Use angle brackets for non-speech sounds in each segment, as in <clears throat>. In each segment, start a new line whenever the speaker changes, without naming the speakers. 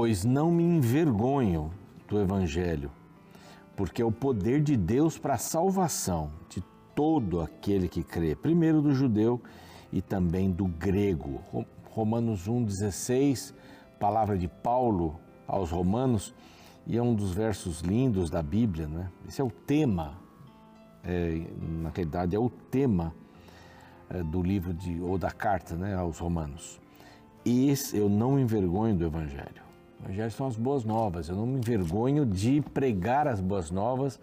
pois não me envergonho do Evangelho, porque é o poder de Deus para a salvação de todo aquele que crê, primeiro do judeu e também do grego. Romanos 1,16, palavra de Paulo aos Romanos, e é um dos versos lindos da Bíblia, né? Esse é o tema, é, na realidade, é o tema é, do livro de, ou da carta né, aos Romanos. Esse eu não me envergonho do Evangelho. Evangelho são as boas novas. Eu não me envergonho de pregar as boas novas.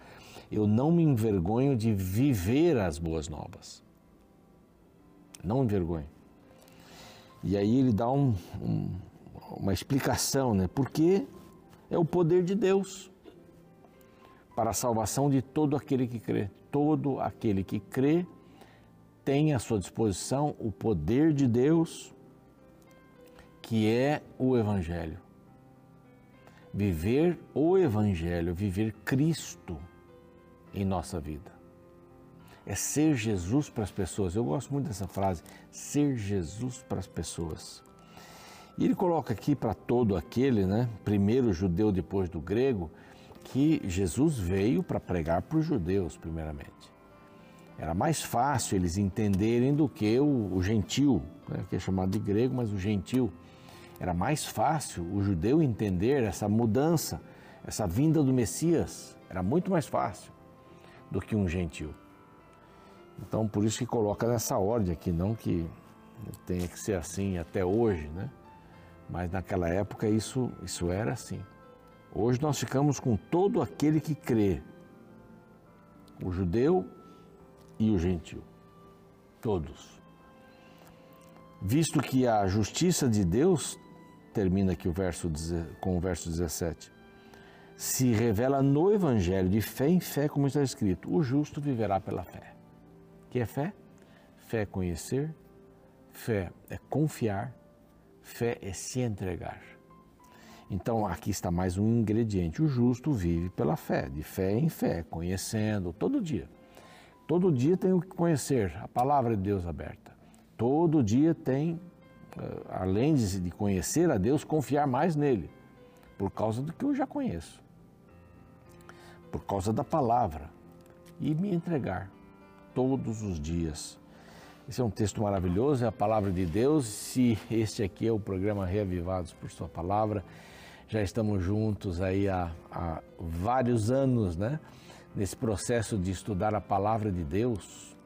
Eu não me envergonho de viver as boas novas. Não me envergonho. E aí ele dá um, um, uma explicação, né? Porque é o poder de Deus para a salvação de todo aquele que crê. Todo aquele que crê tem à sua disposição o poder de Deus, que é o Evangelho. Viver o Evangelho, viver Cristo em nossa vida. É ser Jesus para as pessoas. Eu gosto muito dessa frase, ser Jesus para as pessoas. E ele coloca aqui para todo aquele, né, primeiro judeu, depois do grego, que Jesus veio para pregar para os judeus, primeiramente. Era mais fácil eles entenderem do que o, o gentil, né, que é chamado de grego, mas o gentil. Era mais fácil o judeu entender essa mudança, essa vinda do Messias. Era muito mais fácil do que um gentil. Então, por isso que coloca nessa ordem aqui, não que tenha que ser assim até hoje, né? Mas naquela época isso, isso era assim. Hoje nós ficamos com todo aquele que crê, o judeu e o gentil, todos. Visto que a justiça de Deus, termina aqui o verso, com o verso 17, se revela no Evangelho de fé em fé, como está escrito: o justo viverá pela fé. Que é fé? Fé é conhecer, fé é confiar, fé é se entregar. Então aqui está mais um ingrediente: o justo vive pela fé, de fé em fé, conhecendo todo dia. Todo dia tenho que conhecer a palavra de Deus aberta. Todo dia tem, além de conhecer a Deus, confiar mais nele, por causa do que eu já conheço, por causa da palavra, e me entregar todos os dias. Esse é um texto maravilhoso, é a palavra de Deus. Se este aqui é o programa Reavivados por Sua Palavra, já estamos juntos aí há, há vários anos, né? nesse processo de estudar a palavra de Deus,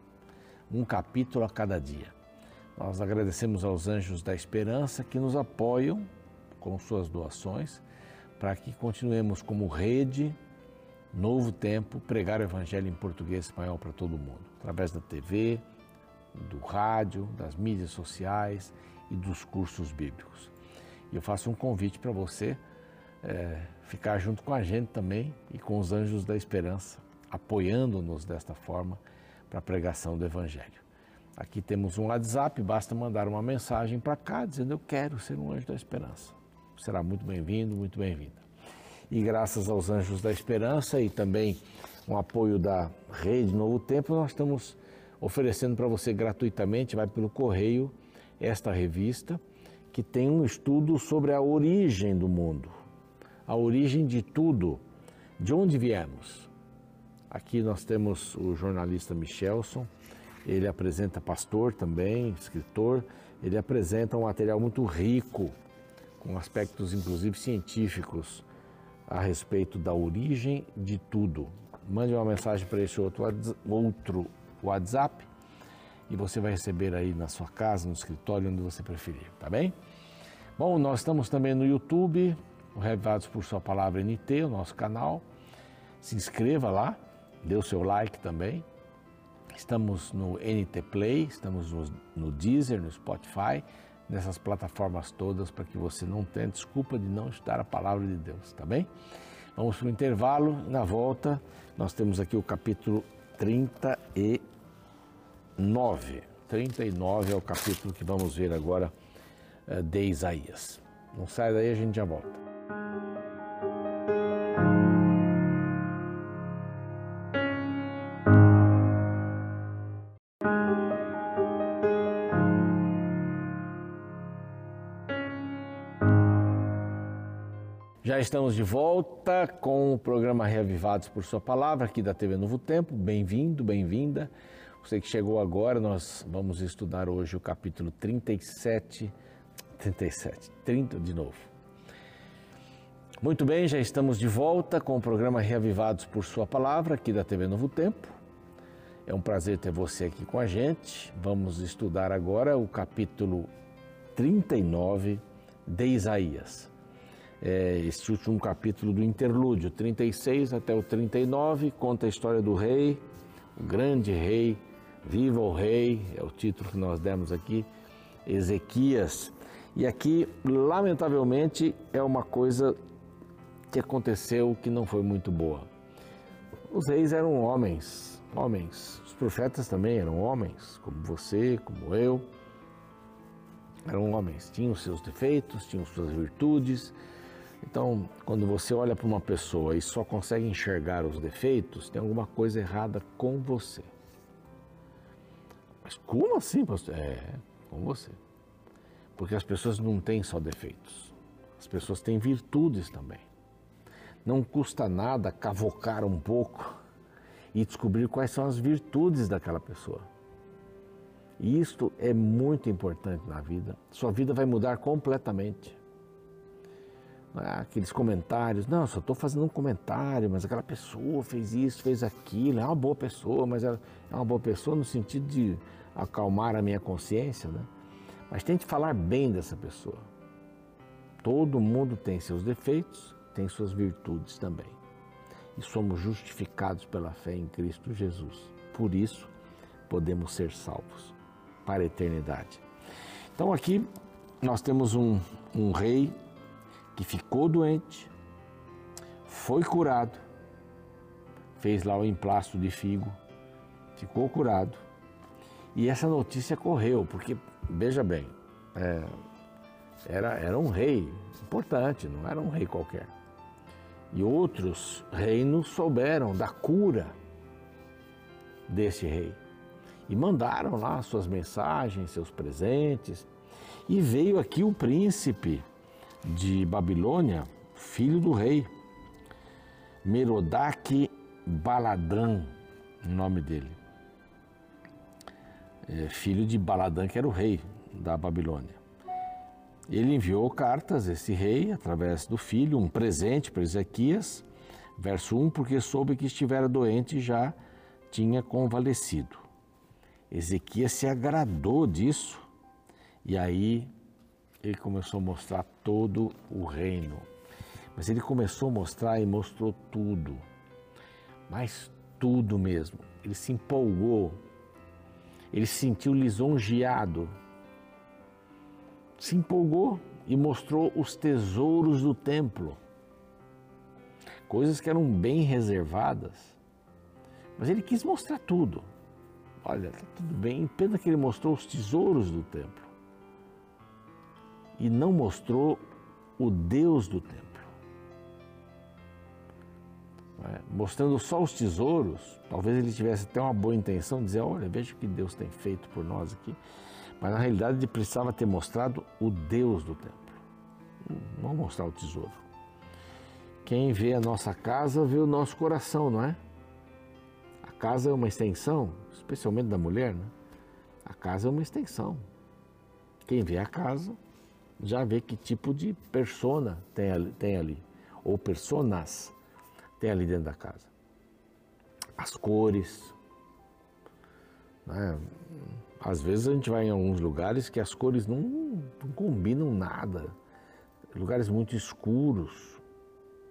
um capítulo a cada dia. Nós agradecemos aos anjos da esperança que nos apoiam com suas doações para que continuemos como rede Novo Tempo pregar o evangelho em português e espanhol para todo mundo, através da TV, do rádio, das mídias sociais e dos cursos bíblicos. E eu faço um convite para você é, ficar junto com a gente também e com os anjos da esperança, apoiando-nos desta forma para a pregação do Evangelho. Aqui temos um WhatsApp, basta mandar uma mensagem para cá dizendo eu quero ser um anjo da esperança. Será muito bem-vindo, muito bem-vinda. E graças aos anjos da esperança e também um apoio da Rede Novo Tempo, nós estamos oferecendo para você gratuitamente, vai pelo correio, esta revista, que tem um estudo sobre a origem do mundo a origem de tudo, de onde viemos. Aqui nós temos o jornalista Michelson, ele apresenta pastor também, escritor, ele apresenta um material muito rico, com aspectos inclusive científicos a respeito da origem de tudo. Mande uma mensagem para esse outro, outro WhatsApp e você vai receber aí na sua casa, no escritório, onde você preferir, tá bem? Bom, nós estamos também no YouTube, o Revivados por Sua Palavra NT, o nosso canal. Se inscreva lá, dê o seu like também. Estamos no NT Play, estamos no, Deezer, no Spotify, nessas plataformas todas para que você não tenha desculpa de não estudar a palavra de Deus, tá bem? Vamos para o intervalo na volta nós temos aqui o capítulo 39. 39 é o capítulo que vamos ver agora eh, de Isaías. Não sai daí, a gente já volta. Estamos de volta com o programa Reavivados por Sua Palavra, aqui da TV Novo Tempo. Bem-vindo, bem-vinda. Você que chegou agora, nós vamos estudar hoje o capítulo 37, 37, 30 de novo. Muito bem, já estamos de volta com o programa Reavivados por Sua Palavra, aqui da TV Novo Tempo. É um prazer ter você aqui com a gente. Vamos estudar agora o capítulo 39 de Isaías é, este último capítulo do interlúdio, 36 até o 39, conta a história do rei, o grande rei, viva o rei, é o título que nós demos aqui, Ezequias. E aqui, lamentavelmente, é uma coisa que aconteceu que não foi muito boa. Os reis eram homens, homens. Os profetas também eram homens, como você, como eu. Eram homens, tinham seus defeitos, tinham suas virtudes, então, quando você olha para uma pessoa e só consegue enxergar os defeitos, tem alguma coisa errada com você. Mas como assim, pastor? É, com você. Porque as pessoas não têm só defeitos, as pessoas têm virtudes também. Não custa nada cavocar um pouco e descobrir quais são as virtudes daquela pessoa. E isto é muito importante na vida. Sua vida vai mudar completamente. Aqueles comentários, não, só estou fazendo um comentário, mas aquela pessoa fez isso, fez aquilo, é uma boa pessoa, mas ela é uma boa pessoa no sentido de acalmar a minha consciência, né? Mas tente falar bem dessa pessoa. Todo mundo tem seus defeitos, tem suas virtudes também. E somos justificados pela fé em Cristo Jesus. Por isso, podemos ser salvos para a eternidade. Então, aqui nós temos um, um rei que ficou doente, foi curado, fez lá o emplasto de figo, ficou curado. E essa notícia correu, porque, veja bem, é, era, era um rei importante, não era um rei qualquer. E outros reinos souberam da cura desse rei. E mandaram lá suas mensagens, seus presentes. E veio aqui o príncipe de Babilônia, filho do rei, Merodach Baladã, nome dele. É, filho de Baladã, que era o rei da Babilônia. Ele enviou cartas, esse rei, através do filho, um presente para Ezequias, verso 1, porque soube que estivera doente e já tinha convalescido. Ezequias se agradou disso e aí ele começou a mostrar todo o reino. Mas ele começou a mostrar e mostrou tudo. Mas tudo mesmo. Ele se empolgou. Ele se sentiu lisonjeado. Se empolgou e mostrou os tesouros do templo. Coisas que eram bem reservadas. Mas ele quis mostrar tudo. Olha, tá tudo bem. Pena que ele mostrou os tesouros do templo e não mostrou o Deus do templo. É? Mostrando só os tesouros, talvez ele tivesse até uma boa intenção de dizer: olha, veja o que Deus tem feito por nós aqui. Mas na realidade ele precisava ter mostrado o Deus do templo, não mostrar o tesouro. Quem vê a nossa casa vê o nosso coração, não é? A casa é uma extensão, especialmente da mulher, né? A casa é uma extensão. Quem vê a casa já vê que tipo de persona tem ali, tem ali ou personas tem ali dentro da casa. As cores. Né? Às vezes a gente vai em alguns lugares que as cores não, não combinam nada. Lugares muito escuros,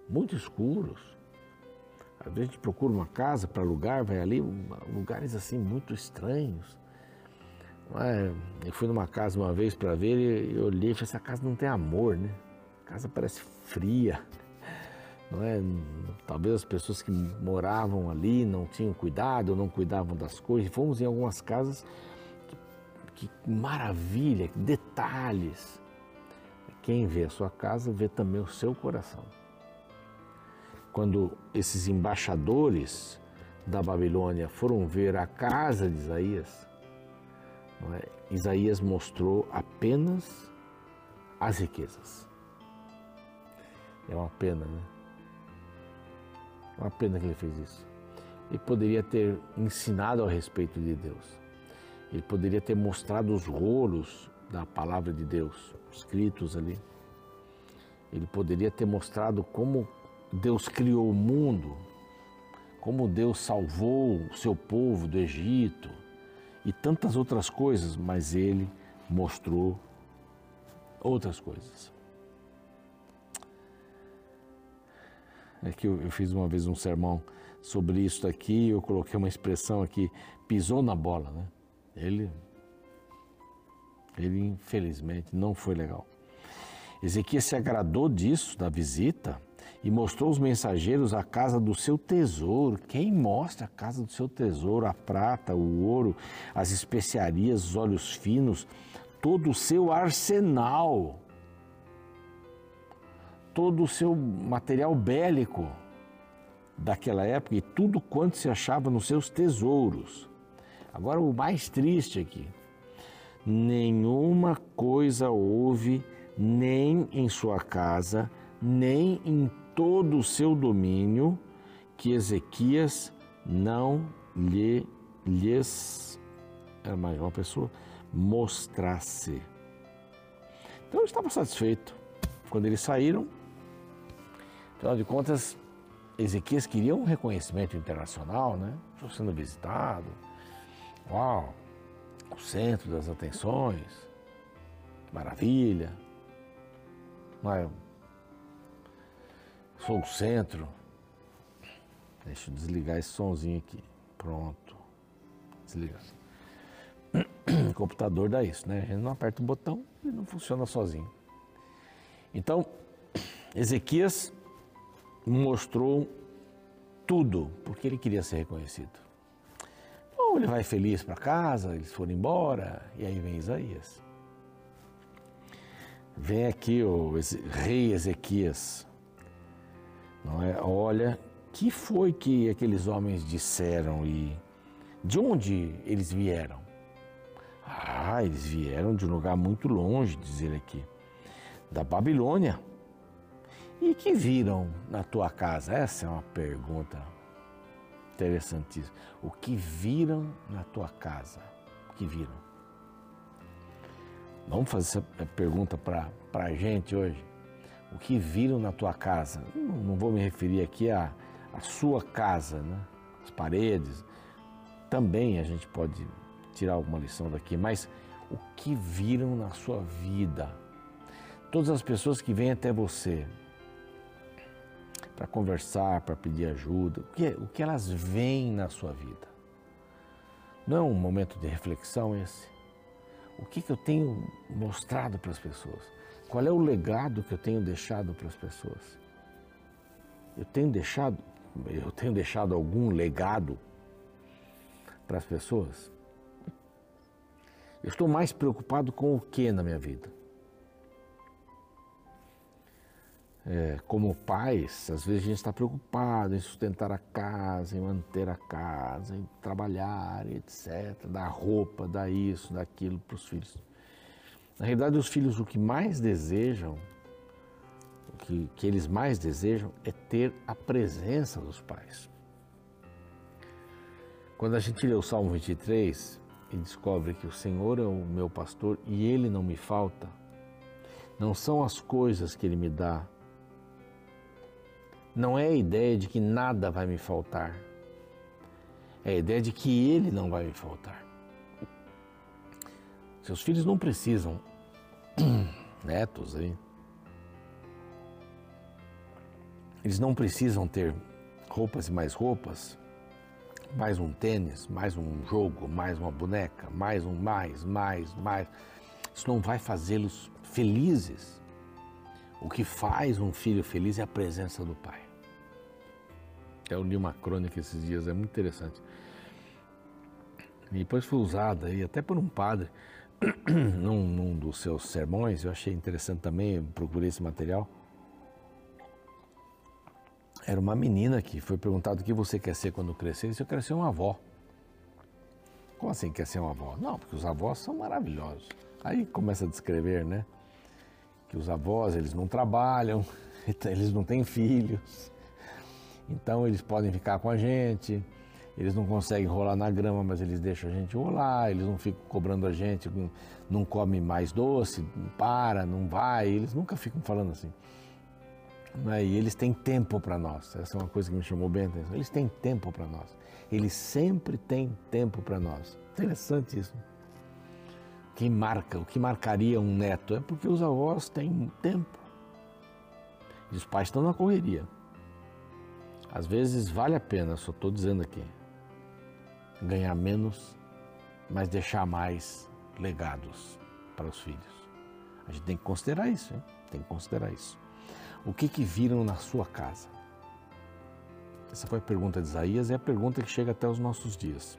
muito escuros. Às vezes a gente procura uma casa para alugar, vai ali, lugares assim muito estranhos. Eu fui numa casa uma vez para ver e eu olhei e falei, essa casa não tem amor, né? A casa parece fria, <laughs> não é? Talvez as pessoas que moravam ali não tinham cuidado, não cuidavam das coisas. Fomos em algumas casas que, que maravilha, que detalhes. Quem vê a sua casa vê também o seu coração. Quando esses embaixadores da Babilônia foram ver a casa de Isaías, é? Isaías mostrou apenas as riquezas. É uma pena, né? É uma pena que ele fez isso. Ele poderia ter ensinado a respeito de Deus. Ele poderia ter mostrado os rolos da palavra de Deus, escritos ali. Ele poderia ter mostrado como Deus criou o mundo, como Deus salvou o seu povo do Egito e tantas outras coisas, mas ele mostrou outras coisas. É que eu, eu fiz uma vez um sermão sobre isso aqui, eu coloquei uma expressão aqui, pisou na bola, né? Ele, ele infelizmente não foi legal. Ezequias se agradou disso, da visita, e mostrou os mensageiros a casa do seu tesouro. Quem mostra a casa do seu tesouro? A prata, o ouro, as especiarias, os óleos finos, todo o seu arsenal todo o seu material bélico daquela época e tudo quanto se achava nos seus tesouros. Agora, o mais triste aqui: nenhuma coisa houve, nem em sua casa, nem em todo o seu domínio, que Ezequias não lhe, lhes, era uma pessoa, mostrasse. Então, eu estava satisfeito. Quando eles saíram, Afinal de contas, Ezequias queria um reconhecimento internacional, né? Estou sendo visitado. Uau! O centro das atenções. Maravilha. Mas sou o centro. Deixa eu desligar esse somzinho aqui. Pronto. Desligar. <clears throat> O computador dá isso, né? A gente não aperta o botão e não funciona sozinho. Então, <clears throat> Ezequias mostrou tudo, porque ele queria ser reconhecido. Então ele vai feliz para casa, eles foram embora, e aí vem Isaías. Vem aqui o rei Ezequias. Não é? Olha, que foi que aqueles homens disseram e de onde eles vieram? Ah, eles vieram de um lugar muito longe, diz ele aqui, da Babilônia. E que viram na tua casa? Essa é uma pergunta interessantíssima. O que viram na tua casa? O que viram? Vamos fazer essa pergunta para a gente hoje. O que viram na tua casa? Não, vou me referir aqui à, à sua casa, né? as paredes. Também a gente pode tirar alguma lição daqui, mas o que viram na sua vida? Todas as pessoas que vêm até você, para conversar, para pedir ajuda, o que, o que elas veem na sua vida. Não é um momento de reflexão esse? O que, que eu tenho mostrado para as pessoas? Qual é o legado que eu tenho deixado para as pessoas? Eu tenho deixado, eu tenho deixado algum legado para as pessoas? Eu estou mais preocupado com o que na minha vida? É, como pais, às vezes a gente está preocupado em sustentar a casa, em manter a casa, em trabalhar, etc., dar roupa, dar isso, dar aquilo para os filhos. Na realidade, os filhos o que mais desejam, o que, que eles mais desejam é ter a presença dos pais. Quando a gente lê o Salmo 23 e descobre que o Senhor é o meu pastor e ele não me falta, não são as coisas que ele me dá não é a ideia de que nada vai me faltar. É a ideia de que Ele não vai me faltar. Seus filhos não precisam, <clears throat> netos aí, eles não precisam ter roupas e mais roupas, mais um tênis, mais um jogo, mais uma boneca, mais um mais, mais, mais. Isso não vai fazê-los felizes. O que faz um filho feliz é a presença do pai. Eu li uma crônica esses dias, é muito interessante. E depois foi usada aí até por um padre <clears throat> num, num, dos seus sermões. Eu achei interessante também, procurei esse material. Era uma menina que foi perguntado o que você quer ser quando crescer. E disse, eu quero ser uma avó. Como assim quer ser uma avó? Não, porque os avós são maravilhosos. Aí começa a descrever, né? que os avós eles não trabalham, <laughs> eles não têm filhos, então eles podem ficar com a gente, eles não conseguem rolar na grama, mas eles deixam a gente rolar, eles não ficam cobrando a gente, não come mais doce, não para, não vai, eles nunca ficam falando assim. Né? E eles têm tempo para nós, essa é uma coisa que me chamou bem a atenção, eles têm tempo para nós, eles sempre têm tempo para nós. Interessante isso. Quem marca, o que marcaria um neto é porque os avós têm tempo. E os pais estão na correria. Às vezes vale a pena, só estou dizendo aqui, ganhar menos, mas deixar mais legados para os filhos. A gente tem que considerar isso, hein? tem que considerar isso. O que, que viram na sua casa? Essa foi a pergunta de Isaías e é a pergunta que chega até os nossos dias.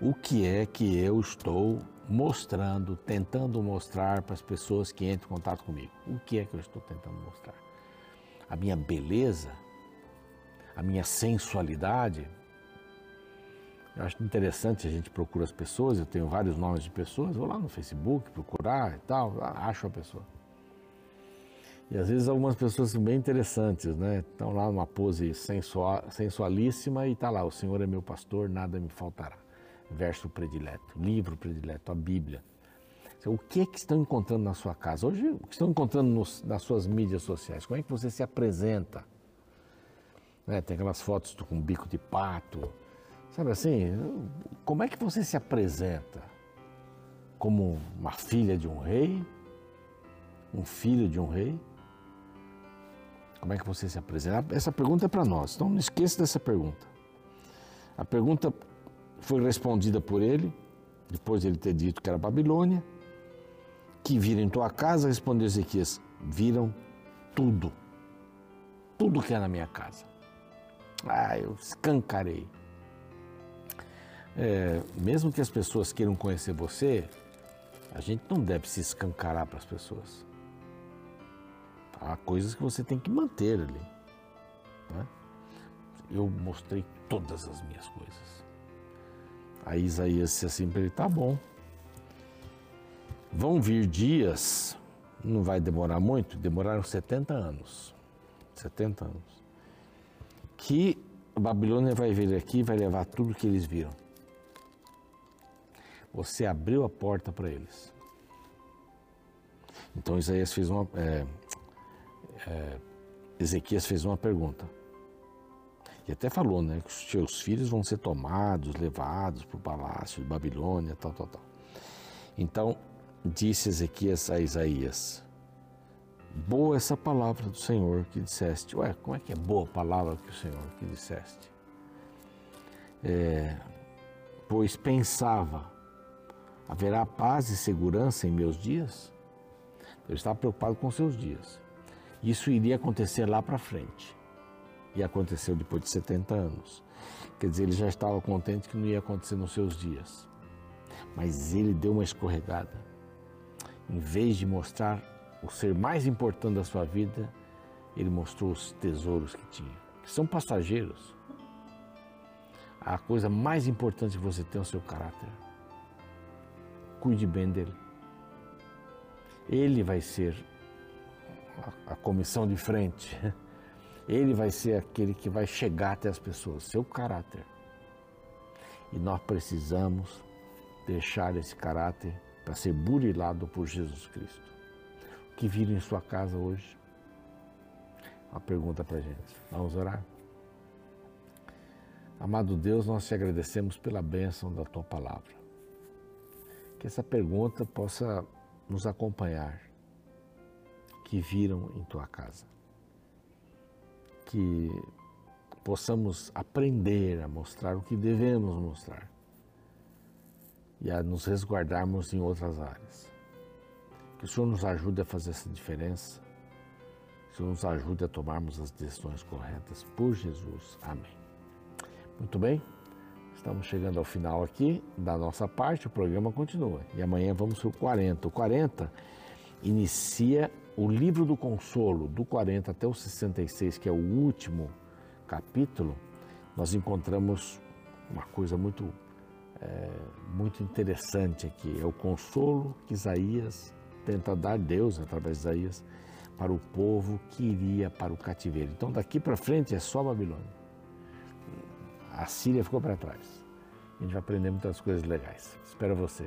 O que é que eu estou mostrando, tentando mostrar para as pessoas que entram em contato comigo? O que é que eu estou tentando mostrar? A minha beleza? A minha sensualidade? Eu acho interessante a gente procura as pessoas, eu tenho vários nomes de pessoas, vou lá no Facebook procurar e tal, acho a pessoa. E às vezes algumas pessoas são bem interessantes, né? Estão lá numa pose sensual, sensualíssima e está lá, o Senhor é meu pastor, nada me faltará. Verso predileto, livro predileto, a Bíblia. O que é que estão encontrando na sua casa? Hoje, o que estão encontrando nos, nas suas mídias sociais? Como é que você se apresenta? Né? Tem aquelas fotos com bico de pato, Sabe assim, como é que você se apresenta? Como uma filha de um rei? Um filho de um rei? Como é que você se apresenta? Essa pergunta é para nós, então não esqueça dessa pergunta. A pergunta foi respondida por ele, depois de ele ter dito que era Babilônia. Que viram em tua casa, respondeu Ezequias: viram tudo. Tudo que é na minha casa. Ah, eu escancarei é, mesmo que as pessoas queiram conhecer você, a gente não deve se escancarar para as pessoas. Há coisas que você tem que manter ali. Né? Eu mostrei todas as minhas coisas. Aí Isaías disse assim para ele: tá bom. Vão vir dias, não vai demorar muito, demoraram 70 anos. 70 anos. Que a Babilônia vai vir aqui e vai levar tudo que eles viram. Você abriu a porta para eles. Então Isaías fez uma. É, é, Ezequias fez uma pergunta. E até falou, né? Que os teus filhos vão ser tomados, levados para o palácio de Babilônia, tal, tal, tal. Então, disse Ezequias a Isaías: Boa essa palavra do Senhor que disseste. Ué, como é que é boa a palavra que o Senhor que disseste? É, pois pensava Haverá paz e segurança em meus dias? Ele estava preocupado com seus dias. Isso iria acontecer lá para frente. E aconteceu depois de 70 anos. Quer dizer, ele já estava contente que não ia acontecer nos seus dias. Mas ele deu uma escorregada. Em vez de mostrar o ser mais importante da sua vida, ele mostrou os tesouros que tinha, que são passageiros. A coisa mais importante que você tem é o seu caráter cuide bem dele. Ele vai ser a, a comissão de frente. <laughs> Ele vai ser aquele que vai chegar até as pessoas, seu caráter. E nós precisamos deixar esse caráter para ser burilado por Jesus Cristo. O que viram em sua casa hoje? Uma pergunta para a gente. Vamos orar? Amado Deus, nós te agradecemos pela bênção da tua palavra que essa pergunta possa nos acompanhar, que viram em tua casa. Que possamos aprender a mostrar o que devemos mostrar e a nos resguardarmos em outras áreas. Que o Senhor nos ajude a fazer essa diferença, que o Senhor nos ajude a tomarmos as decisões corretas por Jesus. Amém. Muito bem? Estamos chegando ao final aqui da nossa parte, o programa continua. E amanhã vamos para o 40. O 40 inicia o livro do consolo, do 40 até o 66, que é o último capítulo. Nós encontramos uma coisa muito, é, muito interessante aqui. É o consolo que Isaías tenta dar Deus através de Isaías, para o povo que iria para o cativeiro. Então daqui para frente é só Babilônia. A Síria ficou para trás. A gente vai aprender muitas coisas legais. Espero você.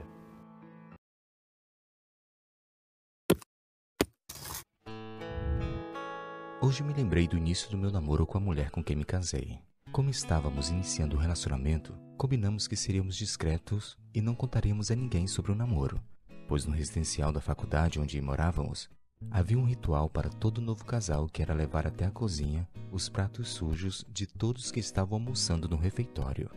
Hoje me lembrei do início do meu namoro com a mulher com quem me casei. Como estávamos iniciando o relacionamento, combinamos que seríamos discretos e não contaríamos a ninguém sobre o namoro, pois no residencial da faculdade onde morávamos, havia um ritual para todo novo casal que era levar até a cozinha os pratos sujos de todos que estavam almoçando no refeitório.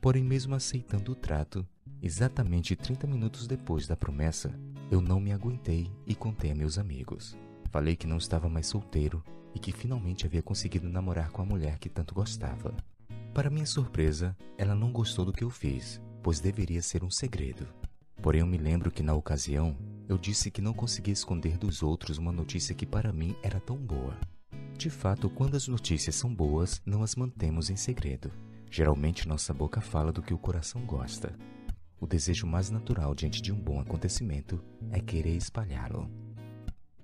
Porém, mesmo aceitando o trato, exatamente 30 minutos depois da promessa, eu não me aguentei e contei a meus amigos. Falei que não estava mais solteiro e que finalmente havia conseguido namorar com a mulher que tanto gostava. Para minha surpresa, ela não gostou do que eu fiz, pois deveria ser um segredo. Porém, eu me lembro que na ocasião eu disse que não conseguia esconder dos outros uma notícia que para mim era tão boa. De fato, quando as notícias são boas, não as mantemos em segredo. Geralmente nossa boca fala do que o coração gosta. O desejo mais natural diante de um bom acontecimento é querer espalhá-lo.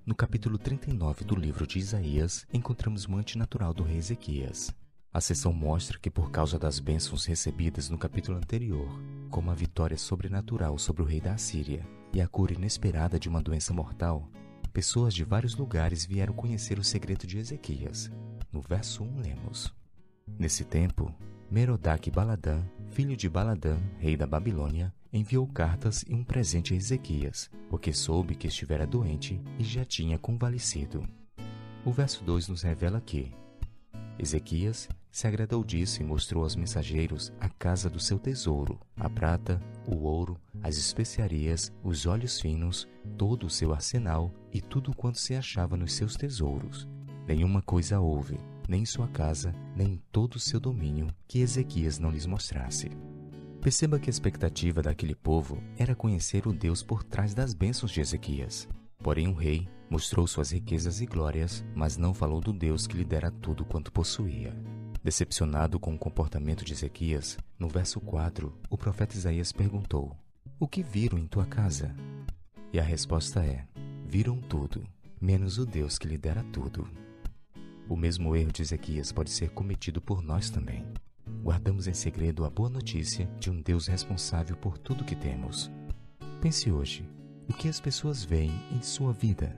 No capítulo 39 do livro de Isaías, encontramos o antinatural do rei Ezequias. A sessão mostra que, por causa das bênçãos recebidas no capítulo anterior, como a vitória sobrenatural sobre o rei da Assíria e a cura inesperada de uma doença mortal, pessoas de vários lugares vieram conhecer o segredo de Ezequias. No verso 1 lemos: Nesse tempo, Merodach Baladã, filho de Baladã, rei da Babilônia, enviou cartas e um presente a Ezequias, porque soube que estivera doente e já tinha convalescido. O verso 2 nos revela que Ezequias se agradou disso e mostrou aos mensageiros a casa do seu tesouro, a prata, o ouro, as especiarias, os olhos finos, todo o seu arsenal e tudo quanto se achava nos seus tesouros. Nenhuma coisa houve, nem em sua casa, nem em todo o seu domínio, que Ezequias não lhes mostrasse. Perceba que a expectativa daquele povo era conhecer o Deus por trás das bênçãos de Ezequias. Porém, o rei mostrou suas riquezas e glórias, mas não falou do Deus que lhe dera tudo quanto possuía. Decepcionado com o comportamento de Ezequias, no verso 4, o profeta Isaías perguntou: O que viram em tua casa? E a resposta é: Viram tudo, menos o Deus que lhe dera tudo. O mesmo erro de Ezequias pode ser cometido por nós também guardamos em segredo a boa notícia de um Deus responsável por tudo que temos. Pense hoje: o que as pessoas veem em sua vida?